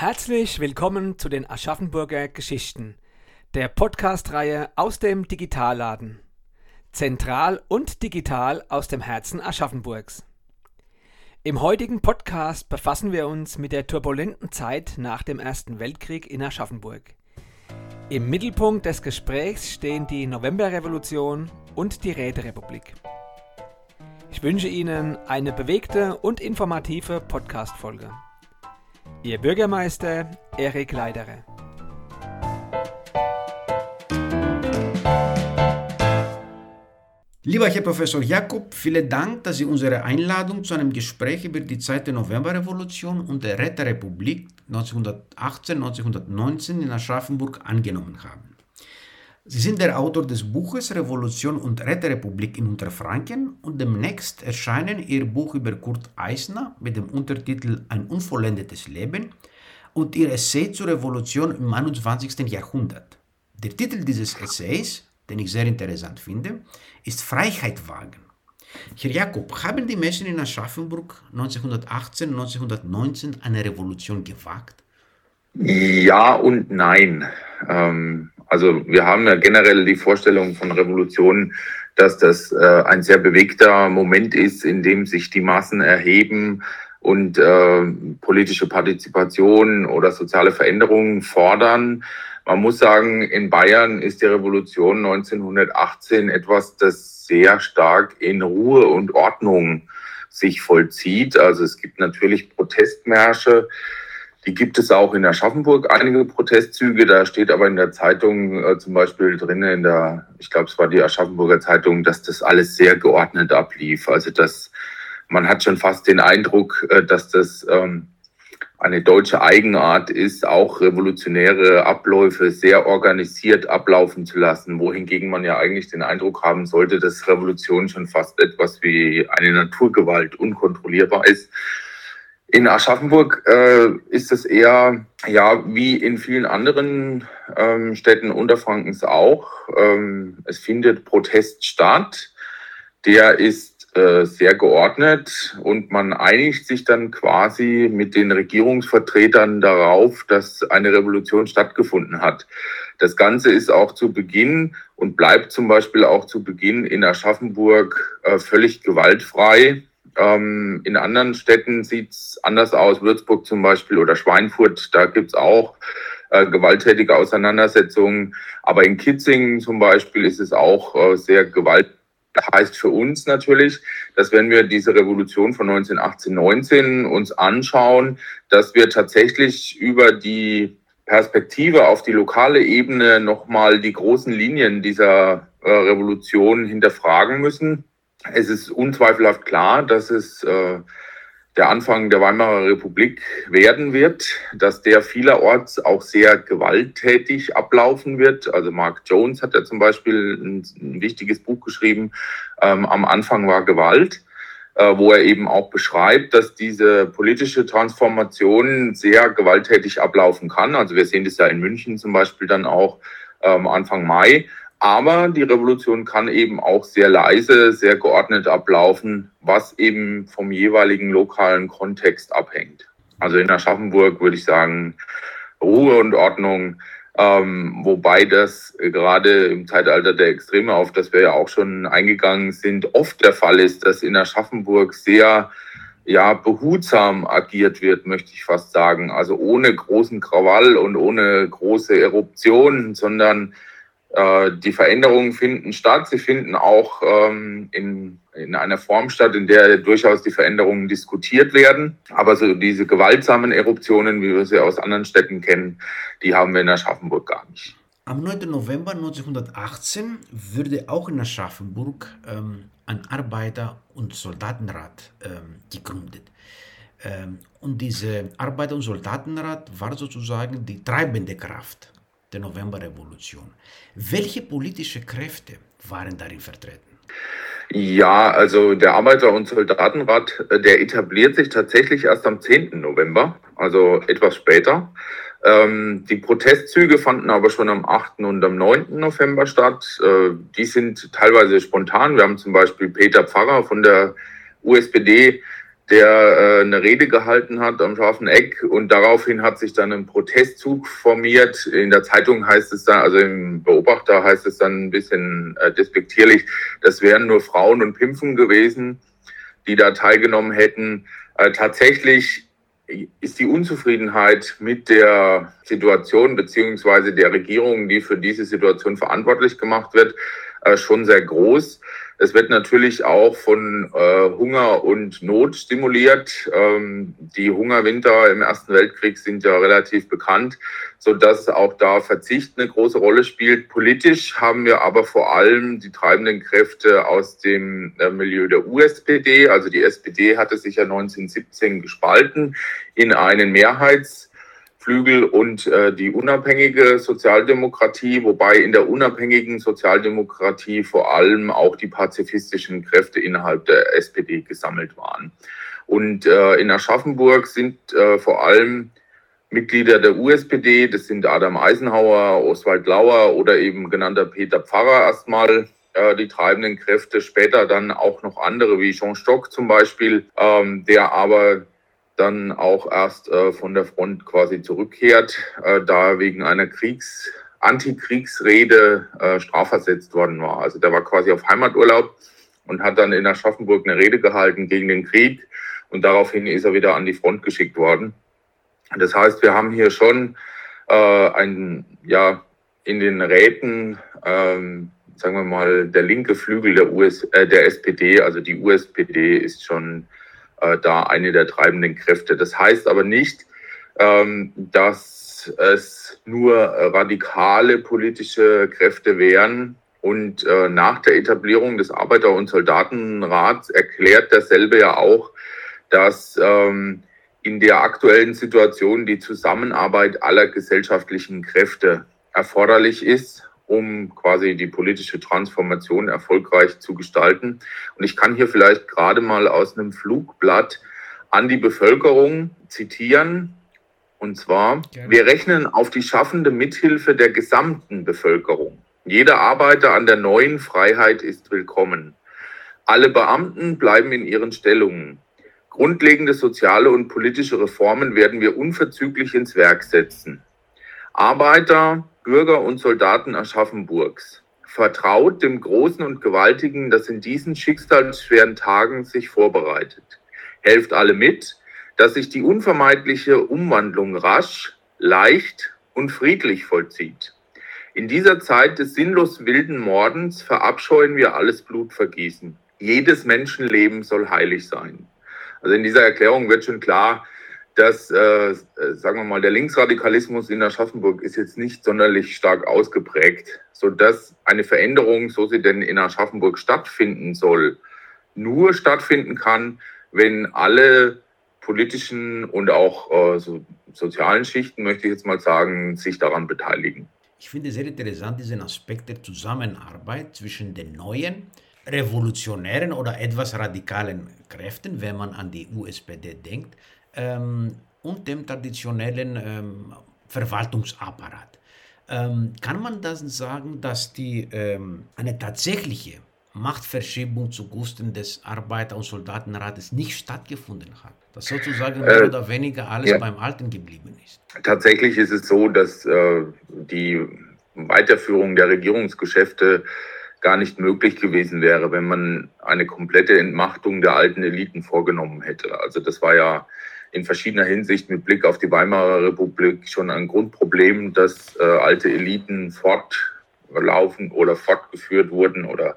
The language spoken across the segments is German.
Herzlich willkommen zu den Aschaffenburger Geschichten, der Podcast-Reihe aus dem Digitalladen. Zentral und digital aus dem Herzen Aschaffenburgs. Im heutigen Podcast befassen wir uns mit der turbulenten Zeit nach dem Ersten Weltkrieg in Aschaffenburg. Im Mittelpunkt des Gesprächs stehen die Novemberrevolution und die Räterepublik. Ich wünsche Ihnen eine bewegte und informative Podcast-Folge. Ihr Bürgermeister Erik Leidere. Lieber Herr Professor Jakob, vielen Dank, dass Sie unsere Einladung zu einem Gespräch über die Zeit der Novemberrevolution und der Räterepublik 1918-1919 in Aschaffenburg angenommen haben. Sie sind der Autor des Buches Revolution und Räterepublik in Unterfranken und demnächst erscheinen Ihr Buch über Kurt Eisner mit dem Untertitel Ein unvollendetes Leben und Ihr Essay zur Revolution im 21. Jahrhundert. Der Titel dieses Essays, den ich sehr interessant finde, ist Freiheit wagen. Herr Jakob, haben die Menschen in Aschaffenburg 1918, 1919 eine Revolution gewagt? Ja und nein. Ähm, also wir haben ja generell die Vorstellung von Revolution, dass das äh, ein sehr bewegter Moment ist, in dem sich die Massen erheben und äh, politische Partizipation oder soziale Veränderungen fordern. Man muss sagen, in Bayern ist die Revolution 1918 etwas, das sehr stark in Ruhe und Ordnung sich vollzieht. Also es gibt natürlich Protestmärsche, die gibt es auch in Aschaffenburg, einige Protestzüge. Da steht aber in der Zeitung äh, zum Beispiel drin, in der, ich glaube, es war die Aschaffenburger Zeitung, dass das alles sehr geordnet ablief. Also dass man hat schon fast den Eindruck, äh, dass das ähm, eine deutsche Eigenart ist, auch revolutionäre Abläufe sehr organisiert ablaufen zu lassen, wohingegen man ja eigentlich den Eindruck haben sollte, dass Revolution schon fast etwas wie eine Naturgewalt unkontrollierbar ist. In Aschaffenburg äh, ist es eher, ja, wie in vielen anderen ähm, Städten Unterfrankens auch. Ähm, es findet Protest statt. Der ist äh, sehr geordnet und man einigt sich dann quasi mit den Regierungsvertretern darauf, dass eine Revolution stattgefunden hat. Das Ganze ist auch zu Beginn und bleibt zum Beispiel auch zu Beginn in Aschaffenburg äh, völlig gewaltfrei. Ähm, in anderen Städten sieht es anders aus, Würzburg zum Beispiel oder Schweinfurt, da gibt es auch äh, gewalttätige Auseinandersetzungen. Aber in Kitzingen zum Beispiel ist es auch äh, sehr gewalttätig. Das heißt für uns natürlich, dass wenn wir diese Revolution von 1918, 19 uns anschauen, dass wir tatsächlich über die Perspektive auf die lokale Ebene nochmal die großen Linien dieser äh, Revolution hinterfragen müssen es ist unzweifelhaft klar, dass es äh, der Anfang der Weimarer Republik werden wird, dass der vielerorts auch sehr gewalttätig ablaufen wird. Also Mark Jones hat ja zum Beispiel ein, wichtiges Buch geschrieben, ähm, Am Anfang war Gewalt, äh, wo er eben auch beschreibt, dass diese politische Transformation sehr gewalttätig ablaufen kann. Also wir sehen das ja in München zum Beispiel dann auch ähm, Anfang Mai. Aber die Revolution kann eben auch sehr leise, sehr geordnet ablaufen, was eben vom jeweiligen lokalen Kontext abhängt. Also in Aschaffenburg würde ich sagen, Ruhe und Ordnung, ähm, wobei das gerade im Zeitalter der Extreme, auf das wir ja auch schon eingegangen sind, oft der Fall ist, dass in Aschaffenburg sehr ja, behutsam agiert wird, möchte ich fast sagen. Also ohne großen Krawall und ohne große Eruptionen, sondern die Veränderungen finden statt. Sie finden auch ähm, in, in einer Form statt, in der durchaus die Veränderungen diskutiert werden. Aber so diese gewaltsamen Eruptionen, wie wir sie aus anderen Städten kennen, die haben wir in Aschaffenburg gar nicht. Am 9. November 1918 wurde auch in Aschaffenburg ähm, ein Arbeiter- und Soldatenrat ähm, gegründet. Ähm, und diese Arbeiter- und Soldatenrat war sozusagen die treibende Kraft der Novemberrevolution. Welche politische Kräfte waren darin vertreten? Ja, also der Arbeiter- und Soldatenrat, äh, der etabliert sich tatsächlich erst am 10. November, also etwas später. Ähm, die Protestzüge fanden aber schon am 8. und am 9. November statt. Äh, die sind teilweise spontan. Wir haben zum Beispiel Peter Pfarrer von der USPD der äh, eine Rede gehalten hat am scharfen Eck und daraufhin hat sich dann ein Protestzug formiert. In der Zeitung heißt es dann, also im Beobachter heißt es dann ein bisschen äh, despektierlich, das wären nur Frauen und Pimpfen gewesen, die da teilgenommen hätten. Äh, tatsächlich ist die Unzufriedenheit mit der Situation beziehungsweise der Regierung, die für diese Situation verantwortlich gemacht wird, äh, schon sehr groß. Es wird natürlich auch von äh, Hunger und Not stimuliert. Ähm, die Hungerwinter im Ersten Weltkrieg sind ja relativ bekannt, so dass auch da Verzicht eine große Rolle spielt. Politisch haben wir aber vor allem die treibenden Kräfte aus dem äh, Milieu der USPD. Also die SPD hatte sich ja 1917 gespalten in einen Mehrheits Flügel und äh, die unabhängige Sozialdemokratie, wobei in der unabhängigen Sozialdemokratie vor allem auch die pazifistischen Kräfte innerhalb der SPD gesammelt waren. Und äh, in Aschaffenburg sind äh, vor allem Mitglieder der USPD, das sind Adam Eisenhower, Oswald Lauer oder eben genannter Peter Pfarrer erstmal äh, die treibenden Kräfte, später dann auch noch andere wie Jean Stock zum Beispiel, ähm, der aber dann auch erst äh, von der Front quasi zurückkehrt, äh, da wegen einer Kriegs Antikriegsrede äh, strafversetzt worden war. Also der war quasi auf Heimaturlaub und hat dann in Aschaffenburg eine Rede gehalten gegen den Krieg und daraufhin ist er wieder an die Front geschickt worden. Das heißt, wir haben hier schon äh, ein, ja, in den Räten, ähm, sagen wir mal, der linke Flügel der, US, äh, der SPD, also die USPD ist schon äh, da eine der treibenden Kräfte. Das heißt aber nicht, ähm, dass es nur radikale politische Kräfte wären. Und äh, nach der Etablierung des Arbeiter- und Soldatenrats erklärt derselbe ja auch, dass ähm, in der aktuellen Situation die Zusammenarbeit aller gesellschaftlichen Kräfte erforderlich ist um quasi die politische Transformation erfolgreich zu gestalten. Und ich kann hier vielleicht gerade mal aus einem Flugblatt an die Bevölkerung zitieren. Und zwar, Gerne. wir rechnen auf die schaffende Mithilfe der gesamten Bevölkerung. Jeder Arbeiter an der neuen Freiheit ist willkommen. Alle Beamten bleiben in ihren Stellungen. Grundlegende soziale und politische Reformen werden wir unverzüglich ins Werk setzen. Arbeiter, Bürger und Soldaten Aschaffenburgs. Vertraut dem Großen und Gewaltigen, das in diesen schicksalsschweren Tagen sich vorbereitet. Helft alle mit, dass sich die unvermeidliche Umwandlung rasch, leicht und friedlich vollzieht. In dieser Zeit des sinnlos wilden Mordens verabscheuen wir alles Blutvergießen. Jedes Menschenleben soll heilig sein. Also in dieser Erklärung wird schon klar, dass, äh, sagen wir mal, der Linksradikalismus in Aschaffenburg ist jetzt nicht sonderlich stark ausgeprägt, sodass eine Veränderung, so sie denn in Aschaffenburg stattfinden soll, nur stattfinden kann, wenn alle politischen und auch äh, so, sozialen Schichten, möchte ich jetzt mal sagen, sich daran beteiligen. Ich finde sehr interessant diesen Aspekt der Zusammenarbeit zwischen den neuen, revolutionären oder etwas radikalen Kräften, wenn man an die USPD denkt, ähm, und dem traditionellen ähm, Verwaltungsapparat. Ähm, kann man das sagen, dass die, ähm, eine tatsächliche Machtverschiebung zugunsten des Arbeiter- und Soldatenrates nicht stattgefunden hat? Dass sozusagen mehr äh, oder weniger alles ja. beim Alten geblieben ist? Tatsächlich ist es so, dass äh, die Weiterführung der Regierungsgeschäfte gar nicht möglich gewesen wäre, wenn man eine komplette Entmachtung der alten Eliten vorgenommen hätte. Also das war ja in verschiedener Hinsicht mit Blick auf die Weimarer Republik schon ein Grundproblem, dass äh, alte Eliten fortlaufen oder fortgeführt wurden oder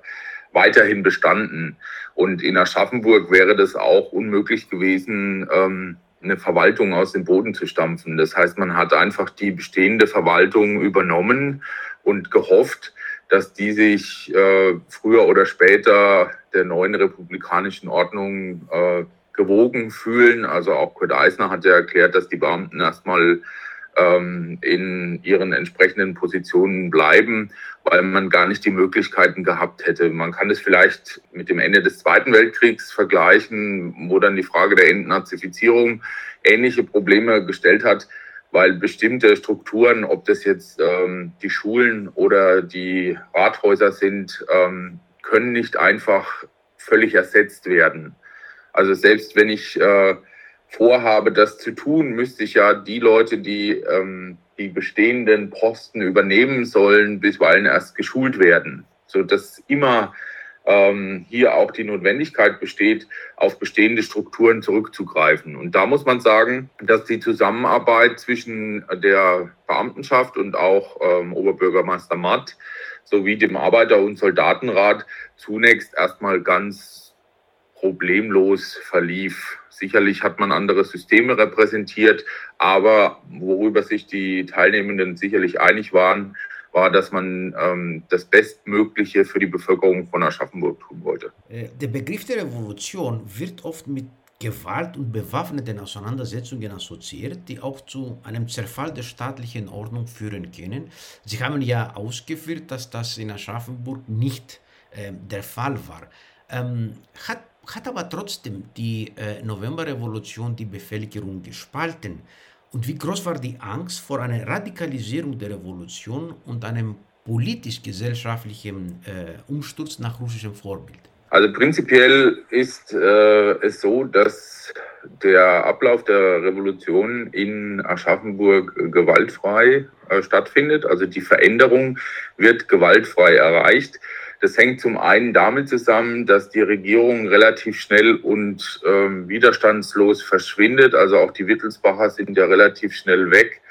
weiterhin bestanden. Und in Aschaffenburg wäre das auch unmöglich gewesen, ähm, eine Verwaltung aus dem Boden zu stampfen. Das heißt, man hat einfach die bestehende Verwaltung übernommen und gehofft, dass die sich äh, früher oder später der neuen republikanischen Ordnung äh, gewogen fühlen. Also auch Kurt Eisner hat ja erklärt, dass die Beamten erstmal ähm, in ihren entsprechenden Positionen bleiben, weil man gar nicht die Möglichkeiten gehabt hätte. Man kann es vielleicht mit dem Ende des Zweiten Weltkriegs vergleichen, wo dann die Frage der Entnazifizierung ähnliche Probleme gestellt hat, weil bestimmte Strukturen, ob das jetzt ähm, die Schulen oder die Rathäuser sind, ähm, können nicht einfach völlig ersetzt werden. Also selbst wenn ich äh, vorhabe, das zu tun, müsste ich ja die Leute, die ähm, die bestehenden Posten übernehmen sollen, bisweilen erst geschult werden, so dass immer ähm, hier auch die Notwendigkeit besteht, auf bestehende Strukturen zurückzugreifen. Und da muss man sagen, dass die Zusammenarbeit zwischen der Beamtenschaft und auch ähm, Oberbürgermeister Matt sowie dem Arbeiter- und Soldatenrat zunächst erstmal ganz problemlos verlief. Sicherlich hat man andere Systeme repräsentiert, aber worüber sich die Teilnehmenden sicherlich einig waren, war, dass man ähm, das Bestmögliche für die Bevölkerung von Aschaffenburg tun wollte. Äh, der Begriff der Revolution wird oft mit Gewalt und bewaffneten Auseinandersetzungen assoziiert, die auch zu einem Zerfall der staatlichen Ordnung führen können. Sie haben ja ausgeführt, dass das in Aschaffenburg nicht äh, der Fall war. Ähm, hat, hat aber trotzdem die äh, Novemberrevolution die Bevölkerung gespalten? Und wie groß war die Angst vor einer Radikalisierung der Revolution und einem politisch-gesellschaftlichen äh, Umsturz nach russischem Vorbild? Also prinzipiell ist äh, es so, dass der Ablauf der Revolution in Aschaffenburg gewaltfrei äh, stattfindet. Also die Veränderung wird gewaltfrei erreicht. Das hängt zum einen damit zusammen, dass die Regierung relativ schnell und ähm, widerstandslos verschwindet. Also auch die Wittelsbacher sind ja relativ schnell weg,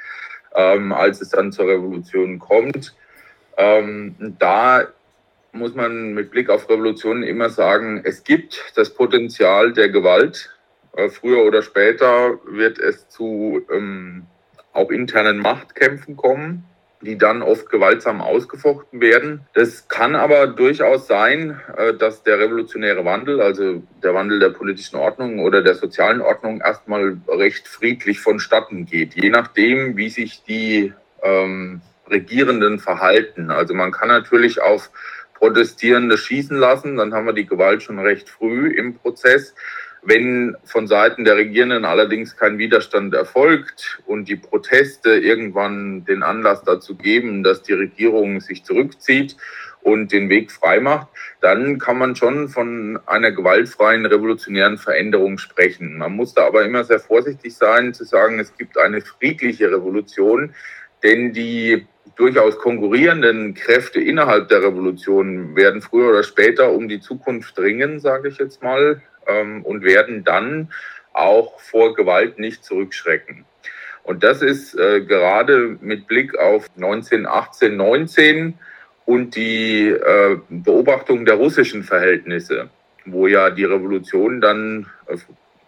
ähm, als es dann zur Revolution kommt. Ähm, da muss man mit Blick auf Revolutionen immer sagen, es gibt das Potenzial der Gewalt. Äh, früher oder später wird es zu ähm, auch internen Machtkämpfen kommen die dann oft gewaltsam ausgefochten werden. Das kann aber durchaus sein, äh, dass der revolutionäre Wandel, also der Wandel der politischen Ordnung oder der sozialen Ordnung erstmal recht friedlich vonstatten geht, je nachdem, wie sich die ähm, Regierenden verhalten. Also man kann natürlich auf Protestierende schießen lassen, dann haben wir die Gewalt schon recht früh im Prozess. Wenn von Seiten der Regierenden allerdings kein Widerstand erfolgt und die Proteste irgendwann den Anlass dazu geben, dass die Regierung sich zurückzieht und den Weg freimacht, dann kann man schon von einer gewaltfreien revolutionären Veränderung sprechen. Man muss da aber immer sehr vorsichtig sein, zu sagen, es gibt eine friedliche Revolution, denn die durchaus konkurrierenden Kräfte innerhalb der Revolution werden früher oder später um die Zukunft dringen, sage ich jetzt mal ähm, und werden dann auch vor Gewalt nicht zurückschrecken. Und das ist äh, gerade mit Blick auf 1918, 19 und die äh, Beobachtung der russischen Verhältnisse, wo ja die Revolution dann äh,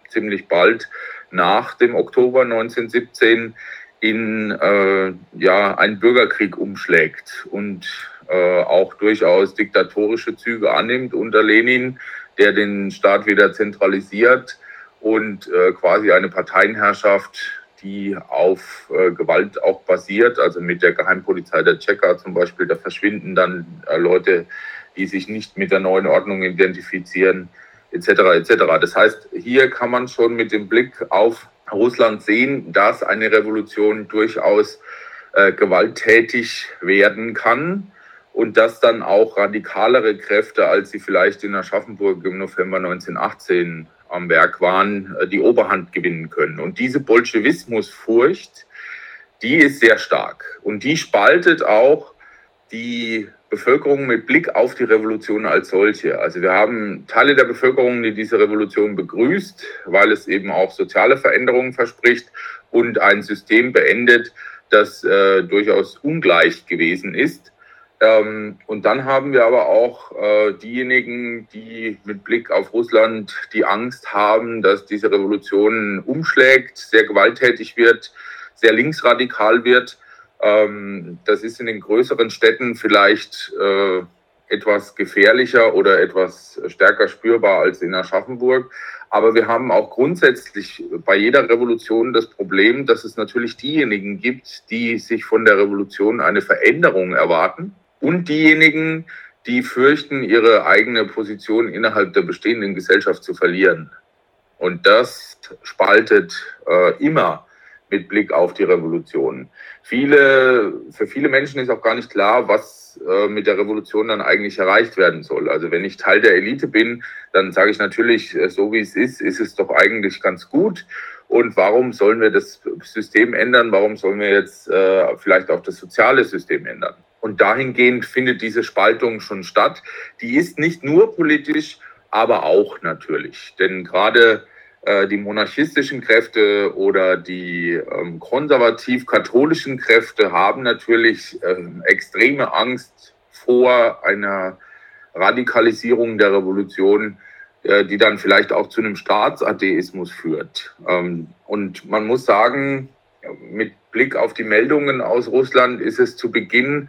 ziemlich bald nach dem Oktober 1917 in äh, ja, einen Bürgerkrieg umschlägt und äh, auch durchaus diktatorische Züge annimmt unter Lenin der den Staat wieder zentralisiert und äh, quasi eine Parteienherrschaft, die auf äh, Gewalt auch basiert, also mit der Geheimpolizei der Tschecher zum Beispiel, da verschwinden dann äh, Leute, die sich nicht mit der neuen Ordnung identifizieren, etc. etc. Das heißt, hier kann man schon mit dem Blick auf Russland sehen, dass eine Revolution durchaus äh, gewalttätig werden kann und dass dann auch radikalere Kräfte, als sie vielleicht in Aschaffenburg im November 1918 am Werk waren, äh, die Oberhand gewinnen können. Und diese Bolschewismusfurcht, die ist sehr stark und die spaltet auch die Bevölkerung mit Blick auf die Revolution als solche. Also wir haben Teile der Bevölkerung, die diese Revolution begrüßt, weil es eben auch soziale Veränderungen verspricht und ein System beendet, das äh, durchaus ungleich gewesen ist. Ähm, und dann haben wir aber auch äh, diejenigen, die mit Blick auf Russland die Angst haben, dass diese Revolution umschlägt, sehr gewalttätig wird, sehr linksradikal wird. Ähm, das ist in den größeren Städten vielleicht äh, etwas gefährlicher oder etwas stärker spürbar als in Aschaffenburg. Aber wir haben auch grundsätzlich bei jeder Revolution das Problem, dass es natürlich diejenigen gibt, die sich von der Revolution eine Veränderung erwarten und diejenigen, die fürchten, ihre eigene Position innerhalb der bestehenden Gesellschaft zu verlieren. Und das spaltet äh, immer mit Blick auf die Revolution. Viele, für viele Menschen ist auch gar nicht klar, was äh, mit der Revolution dann eigentlich erreicht werden soll. Also wenn ich Teil der Elite bin, dann sage ich natürlich, äh, so wie es ist, ist es doch eigentlich ganz gut. Und warum sollen wir das System ändern? Warum sollen wir jetzt äh, vielleicht auch das soziale System ändern? Und dahingehend findet diese Spaltung schon statt. Die ist nicht nur politisch, aber auch natürlich. Denn gerade äh, die monarchistischen Kräfte oder die ähm, konservativ-katholischen Kräfte haben natürlich ähm, extreme Angst vor einer Radikalisierung der Revolution, äh, die dann vielleicht auch zu einem Staatsatheismus führt. Ähm, und man muss sagen, mit Blick auf die Meldungen aus Russland ist es zu Beginn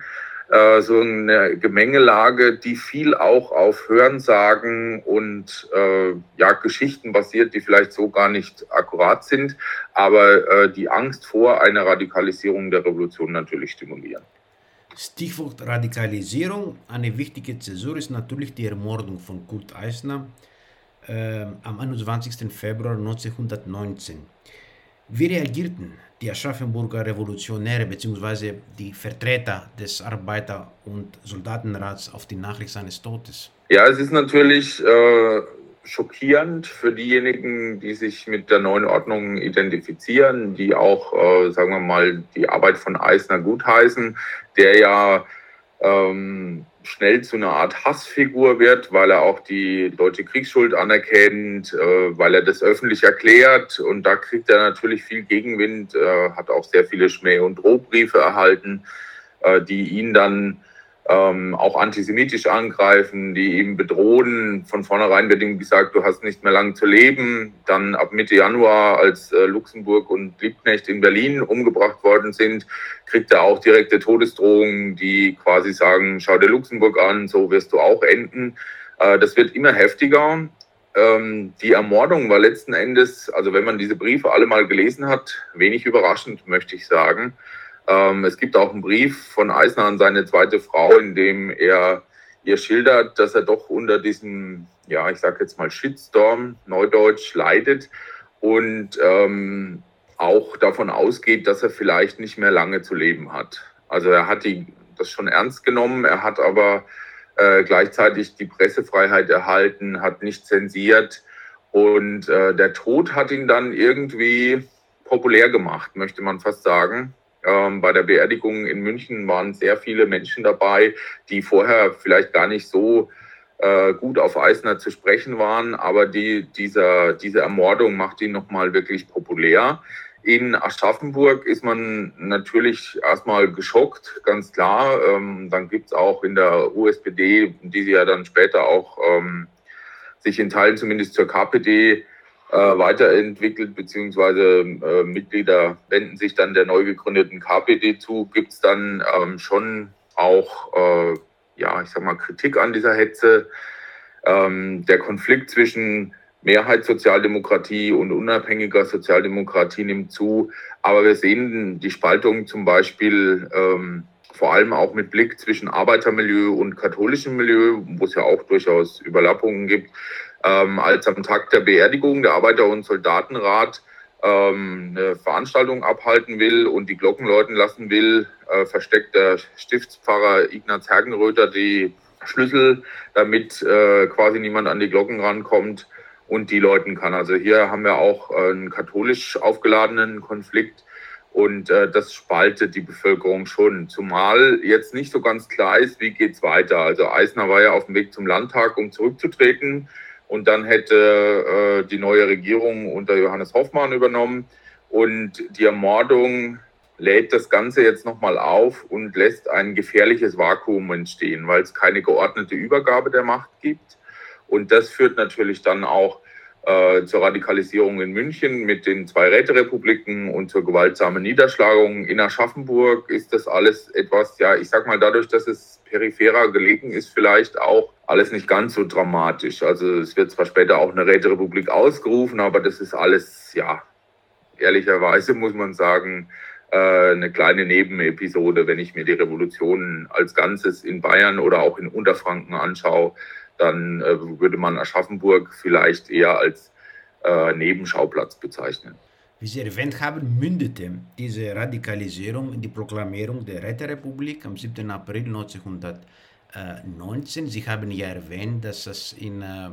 äh, so eine Gemengelage, die viel auch auf Hörensagen und äh, ja, Geschichten basiert, die vielleicht so gar nicht akkurat sind, aber äh, die Angst vor einer Radikalisierung der Revolution natürlich stimulieren. Stichwort Radikalisierung. Eine wichtige Zäsur ist natürlich die Ermordung von Kurt Eisner äh, am 21. Februar 1919. Wie reagierten die Aschaffenburger Revolutionäre bzw. die Vertreter des Arbeiter- und Soldatenrats auf die Nachricht seines Todes? Ja, es ist natürlich äh, schockierend für diejenigen, die sich mit der neuen Ordnung identifizieren, die auch, äh, sagen wir mal, die Arbeit von Eisner gutheißen, der ja ähm, schnell zu einer Art Hassfigur wird, weil er auch die deutsche Kriegsschuld anerkennt, äh, weil er das öffentlich erklärt. Und da kriegt er natürlich viel Gegenwind, äh, hat auch sehr viele Schmäh- und Drohbriefe erhalten, äh, die ihn dann ähm, auch antisemitisch angreifen, die ihm bedrohen. Von vornherein wird ihm gesagt, du hast nicht mehr lang zu leben. Dann ab Mitte Januar, als äh, Luxemburg und Liebknecht in Berlin umgebracht worden sind, kriegt er auch direkte Todesdrohungen, die quasi sagen, schau dir Luxemburg an, so wirst du auch enden. Äh, das wird immer heftiger. Ähm, die Ermordung war letzten Endes, also wenn man diese Briefe alle mal gelesen hat, wenig überraschend, möchte ich sagen. Ähm, es gibt auch einen Brief von Eisner an seine zweite Frau, in dem er ihr schildert, dass er doch unter diesem, ja, ich sage jetzt mal Shitstorm, Neudeutsch, leidet und ähm, auch davon ausgeht, dass er vielleicht nicht mehr lange zu leben hat. Also er hat die, das schon ernst genommen, er hat aber äh, gleichzeitig die Pressefreiheit erhalten, hat nicht zensiert und äh, der Tod hat ihn dann irgendwie populär gemacht, möchte man fast sagen. Ähm, bei der Beerdigung in München waren sehr viele Menschen dabei, die vorher vielleicht gar nicht so äh, gut auf Eisner zu sprechen waren, aber die, dieser, diese Ermordung macht ihn nochmal wirklich populär. In Aschaffenburg ist man natürlich erstmal geschockt, ganz klar. Ähm, dann gibt es auch in der USPD, die sie ja dann später auch ähm, sich in Teilen zumindest zur KPD weiterentwickelt, beziehungsweise äh, Mitglieder wenden sich dann der neu gegründeten KPD zu, gibt es dann ähm, schon auch, äh, ja, ich sag mal, Kritik an dieser Hetze. Ähm, der Konflikt zwischen Mehrheitssozialdemokratie und unabhängiger Sozialdemokratie nimmt zu, aber wir sehen die Spaltung zum Beispiel ähm, vor allem auch mit Blick zwischen Arbeitermilieu und katholischem Milieu, wo es ja auch durchaus Überlappungen gibt ähm, als am Tag der Beerdigung der Arbeiter- und Soldatenrat ähm, eine Veranstaltung abhalten will und die Glocken läuten lassen will, äh, versteckt der Stiftspfarrer Ignaz Hergenröther die Schlüssel, damit äh, quasi niemand an die Glocken rankommt und die läuten kann. Also hier haben wir auch einen katholisch aufgeladenen Konflikt und äh, das spaltet die Bevölkerung schon. Zumal jetzt nicht so ganz klar ist, wie geht es weiter. Also Eisner war ja auf dem Weg zum Landtag, um zurückzutreten. Und dann hätte äh, die neue Regierung unter Johannes Hoffmann übernommen. Und die Ermordung lädt das Ganze jetzt nochmal auf und lässt ein gefährliches Vakuum entstehen, weil es keine geordnete Übergabe der Macht gibt. Und das führt natürlich dann auch äh, zur Radikalisierung in München mit den zwei Räterepubliken und zur gewaltsamen Niederschlagung. In Aschaffenburg ist das alles etwas, ja, ich sag mal, dadurch, dass es peripherer gelegen ist, vielleicht auch alles nicht ganz so dramatisch. Also es wird zwar später auch eine Räterepublik ausgerufen, aber das ist alles, ja, ehrlicherweise muss man sagen, äh, eine kleine Nebenepisode, wenn ich mir die Revolution als Ganzes in Bayern oder auch in Unterfranken anschaue, dann äh, würde man Aschaffenburg vielleicht eher als äh, Nebenschauplatz bezeichnen. Wie Sie erwähnt haben, mündete diese Radikalisierung in die Proklamierung der Räterepublik am 7. April 1919. Sie haben ja erwähnt, dass es in äh,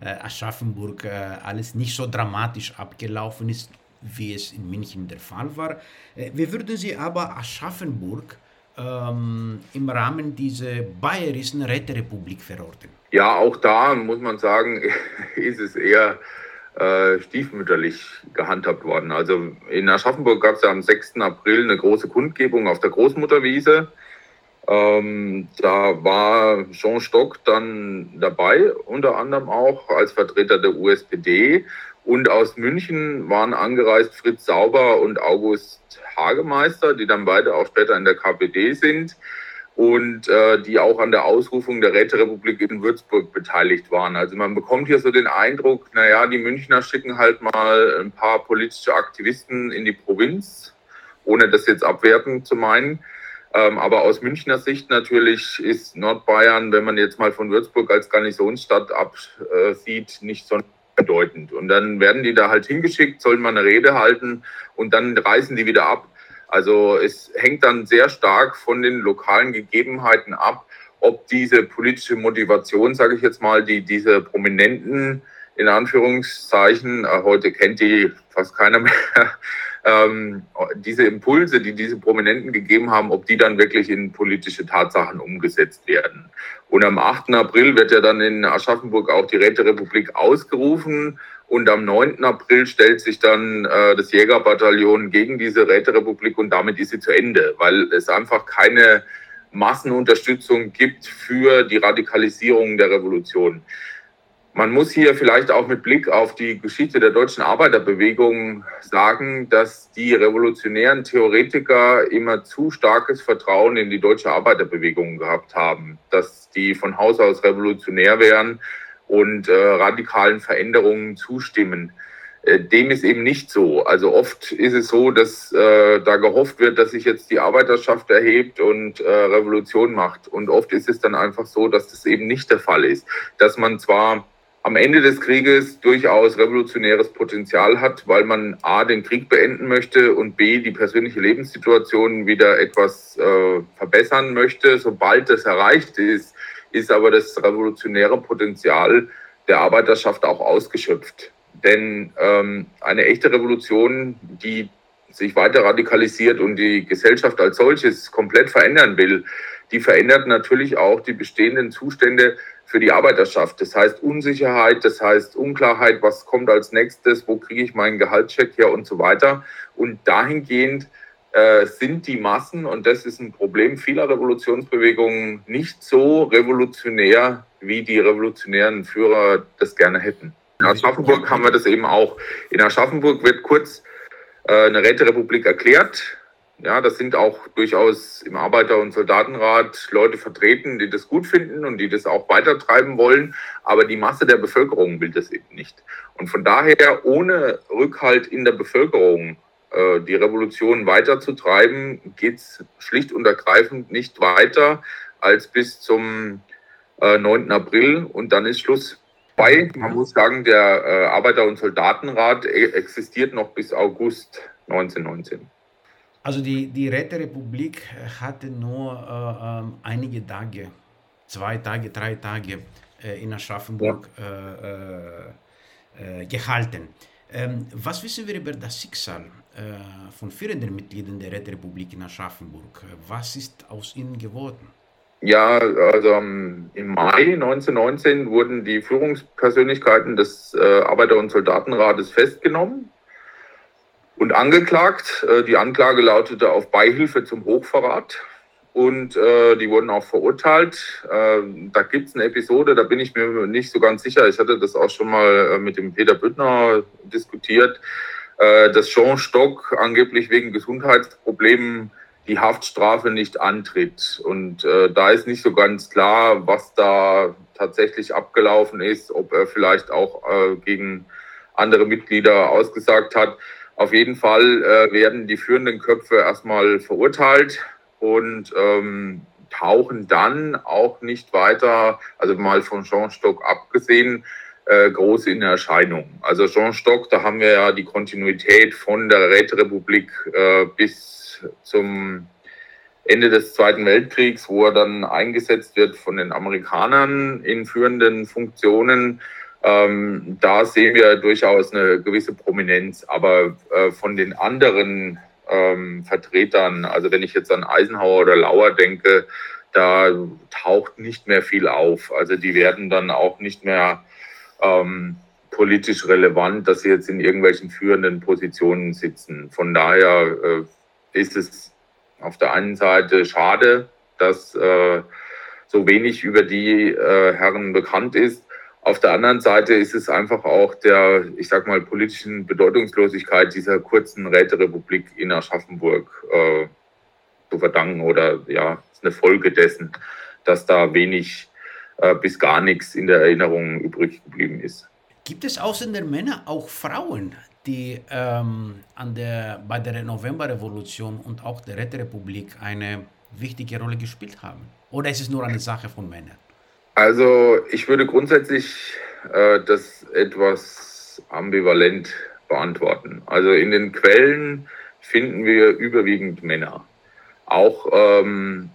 Aschaffenburg äh, alles nicht so dramatisch abgelaufen ist, wie es in München der Fall war. Äh, wie würden Sie aber Aschaffenburg ähm, im Rahmen dieser bayerischen Räterepublik verorten? Ja, auch da muss man sagen, ist es eher äh, stiefmütterlich gehandhabt worden. Also in Aschaffenburg gab es ja am 6. April eine große Kundgebung auf der Großmutterwiese. Ähm, da war Jean Stock dann dabei, unter anderem auch als Vertreter der USPD. Und aus München waren angereist Fritz Sauber und August Hagemeister, die dann beide auch später in der KPD sind und äh, die auch an der Ausrufung der Räterepublik in Würzburg beteiligt waren. Also man bekommt hier so den Eindruck, naja, die Münchner schicken halt mal ein paar politische Aktivisten in die Provinz, ohne das jetzt abwertend zu meinen. Ähm, aber aus Münchner Sicht natürlich ist Nordbayern, wenn man jetzt mal von Würzburg als Garnisonsstadt absieht, nicht so bedeutend. Und dann werden die da halt hingeschickt, sollen mal eine Rede halten und dann reisen die wieder ab. Also es hängt dann sehr stark von den lokalen Gegebenheiten ab, ob diese politische Motivation, sage ich jetzt mal, die diese Prominenten in Anführungszeichen, äh, heute kennt die fast keiner mehr, ähm, diese Impulse, die diese Prominenten gegeben haben, ob die dann wirklich in politische Tatsachen umgesetzt werden. Und am 8. April wird ja dann in Aschaffenburg auch die Räterepublik ausgerufen. Und am 9. April stellt sich dann äh, das Jägerbataillon gegen diese Räterepublik und damit ist sie zu Ende, weil es einfach keine Massenunterstützung gibt für die Radikalisierung der Revolution. Man muss hier vielleicht auch mit Blick auf die Geschichte der deutschen Arbeiterbewegung sagen, dass die revolutionären Theoretiker immer zu starkes Vertrauen in die deutsche Arbeiterbewegung gehabt haben, dass die von Haus aus revolutionär wären und äh, radikalen Veränderungen zustimmen. Äh, dem ist eben nicht so. Also oft ist es so, dass äh, da gehofft wird, dass sich jetzt die Arbeiterschaft erhebt und äh, Revolution macht. Und oft ist es dann einfach so, dass das eben nicht der Fall ist. Dass man zwar am Ende des Krieges durchaus revolutionäres Potenzial hat, weil man A, den Krieg beenden möchte und B, die persönliche Lebenssituation wieder etwas äh, verbessern möchte. Sobald das erreicht ist, ist aber das revolutionäre Potenzial der Arbeiterschaft auch ausgeschöpft. Denn ähm, eine echte Revolution, die sich weiter radikalisiert und die Gesellschaft als solches komplett verändern will, die verändert natürlich auch die bestehenden Zustände für die Arbeiterschaft. Das heißt Unsicherheit, das heißt Unklarheit, was kommt als nächstes, wo kriege ich meinen Gehaltscheck her und so weiter. Und dahingehend äh, sind die Massen, und das ist ein Problem vieler Revolutionsbewegungen, nicht so revolutionär, wie die revolutionären Führer das gerne hätten. In Aschaffenburg haben wir das eben auch. In Aschaffenburg wird kurz äh, eine Räterepublik erklärt. Ja, das sind auch durchaus im Arbeiter- und Soldatenrat Leute vertreten, die das gut finden und die das auch weitertreiben wollen. Aber die Masse der Bevölkerung will das eben nicht. Und von daher, ohne Rückhalt in der Bevölkerung die Revolution weiterzutreiben, geht es schlicht und ergreifend nicht weiter als bis zum 9. Äh, April und dann ist Schluss. Bei, man muss sagen, der äh, Arbeiter- und Soldatenrat e-, existiert noch bis August 1919. Also die, die Räterepublik hatte nur äh, ähm, einige Tage, zwei Tage, drei Tage äh, in Aschaffenburg ja. äh, gehalten. Ähm, was wissen wir über das Schicksal äh, von führenden Mitgliedern der Räterepublik in Aschaffenburg? Was ist aus ihnen geworden? Ja, also im Mai 1919 wurden die Führungspersönlichkeiten des äh, Arbeiter- und Soldatenrates festgenommen und angeklagt. Äh, die Anklage lautete auf Beihilfe zum Hochverrat und äh, die wurden auch verurteilt. Äh, da gibt es eine Episode, da bin ich mir nicht so ganz sicher. Ich hatte das auch schon mal äh, mit dem Peter Büttner diskutiert, äh, dass Jean Stock angeblich wegen Gesundheitsproblemen die Haftstrafe nicht antritt. Und äh, da ist nicht so ganz klar, was da tatsächlich abgelaufen ist, ob er vielleicht auch äh, gegen andere Mitglieder ausgesagt hat. Auf jeden Fall äh, werden die führenden Köpfe erstmal verurteilt und ähm, tauchen dann auch nicht weiter, also mal von Jean Stock abgesehen, äh, groß in Erscheinung. Also Jean Stock, da haben wir ja die Kontinuität von der Räterepublik äh, bis zum Ende des Zweiten Weltkriegs, wo er dann eingesetzt wird von den Amerikanern in führenden Funktionen. Ähm, da sehen wir durchaus eine gewisse Prominenz, aber äh, von den anderen ähm, Vertretern, also wenn ich jetzt an Eisenhower oder Lauer denke, da taucht nicht mehr viel auf. Also die werden dann auch nicht mehr ähm, politisch relevant, dass sie jetzt in irgendwelchen führenden Positionen sitzen. Von daher äh, ist es auf der einen Seite schade, dass äh, so wenig über die äh, Herren bekannt ist. Auf der anderen Seite ist es einfach auch der, ich sag mal, politischen Bedeutungslosigkeit dieser kurzen Räterepublik in Aschaffenburg äh, zu verdanken oder ja, ist eine Folge dessen, dass da wenig äh, bis gar nichts in der Erinnerung übrig geblieben ist. Gibt es außer der Männer auch Frauen, die ähm, an der, bei der Novemberrevolution und auch der Räterepublik eine wichtige Rolle gespielt haben? Oder ist es nur eine Sache von Männern? Also ich würde grundsätzlich äh, das etwas ambivalent beantworten. Also in den Quellen finden wir überwiegend Männer. Auch ähm,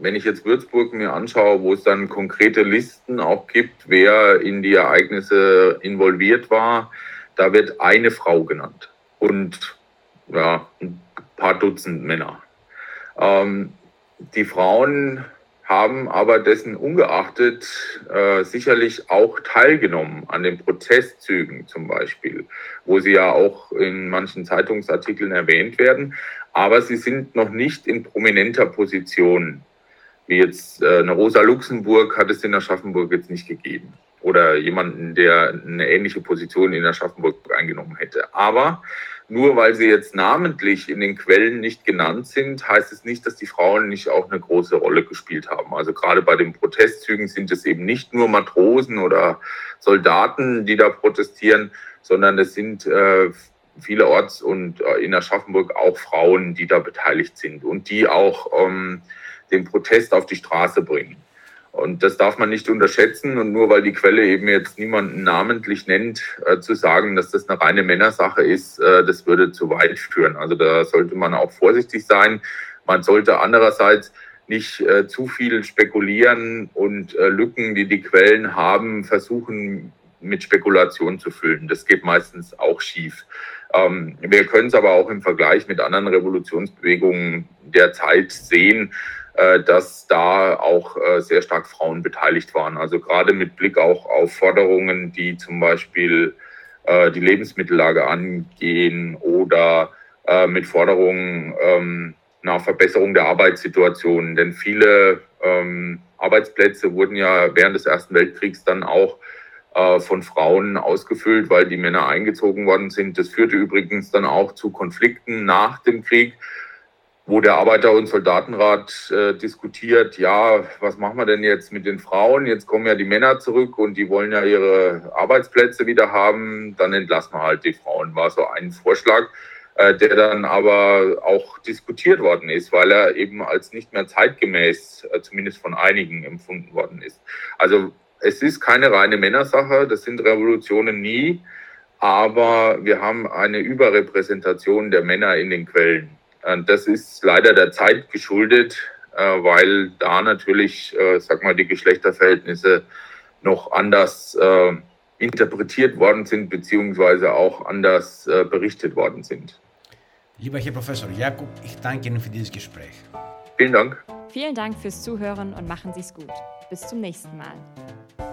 wenn ich jetzt Würzburg mir anschaue, wo es dann konkrete Listen auch gibt, wer in die Ereignisse involviert war, da wird eine Frau genannt und ja, ein paar Dutzend Männer. Ähm, die Frauen haben aber dessen ungeachtet äh, sicherlich auch teilgenommen an den Protestzügen zum Beispiel, wo sie ja auch in manchen Zeitungsartikeln erwähnt werden. Aber sie sind noch nicht in prominenter Position wie jetzt äh, eine Rosa Luxemburg hat es in Aschaffenburg jetzt nicht gegeben. Oder jemanden, der eine ähnliche Position in Aschaffenburg eingenommen hätte. Aber nur weil sie jetzt namentlich in den Quellen nicht genannt sind, heißt es nicht, dass die Frauen nicht auch eine große Rolle gespielt haben. Also gerade bei den Protestzügen sind es eben nicht nur Matrosen oder Soldaten, die da protestieren, sondern es sind äh, vielerorts und äh, in Aschaffenburg auch Frauen, die da beteiligt sind und die auch ähm, den Protest auf die Straße bringen. Und das darf man nicht unterschätzen. Und nur weil die Quelle eben jetzt niemanden namentlich nennt, äh, zu sagen, dass das eine reine Männersache ist, äh, das würde zu weit führen. Also da sollte man auch vorsichtig sein. Man sollte andererseits nicht äh, zu viel spekulieren und äh, Lücken, die die Quellen haben, versuchen mit Spekulation zu füllen. Das geht meistens auch schief. Ähm, wir können es aber auch im Vergleich mit anderen Revolutionsbewegungen der Zeit sehen, dass da auch äh, sehr stark Frauen beteiligt waren. Also gerade mit Blick auch auf Forderungen, die zum Beispiel äh, die Lebensmittellage angehen oder mit Forderungen ähm, nach Verbesserung der Arbeitssituation. Denn viele ähm, Arbeitsplätze wurden ja während des Ersten Weltkriegs dann auch von Frauen ausgefüllt, weil die Männer eingezogen worden sind. Das führte übrigens dann auch zu Konflikten nach dem Krieg, wo der Arbeiter- und Soldatenrat äh, diskutiert, ja, was machen wir denn jetzt mit den Frauen? Jetzt kommen ja die Männer zurück und die wollen ja ihre Arbeitsplätze wieder haben, dann entlassen wir halt die Frauen, war so ein Vorschlag, äh, der dann aber auch diskutiert worden ist, weil er eben als nicht mehr zeitgemäß, äh, zumindest von einigen, empfunden worden ist. Also es ist keine reine Männersache, das sind Revolutionen nie, aber wir haben eine Überrepräsentation der Männer in den Quellen. Das ist leider der Zeit geschuldet, äh, weil da natürlich, äh, sag mal, die Geschlechterverhältnisse noch anders äh, interpretiert worden sind, beziehungsweise auch anders berichtet worden sind. Lieber Herr Professor Jakob, ich danke Ihnen für dieses Gespräch. Vielen Dank. Vielen Dank fürs Zuhören und machen Sie es gut. Bis zum nächsten Mal.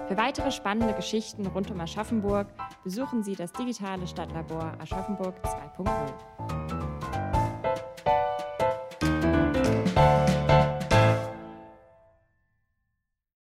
Für weitere spannende Geschichten rund um Aschaffenburg besuchen Sie das digitale Stadtlabor Aschaffenburg 2.0.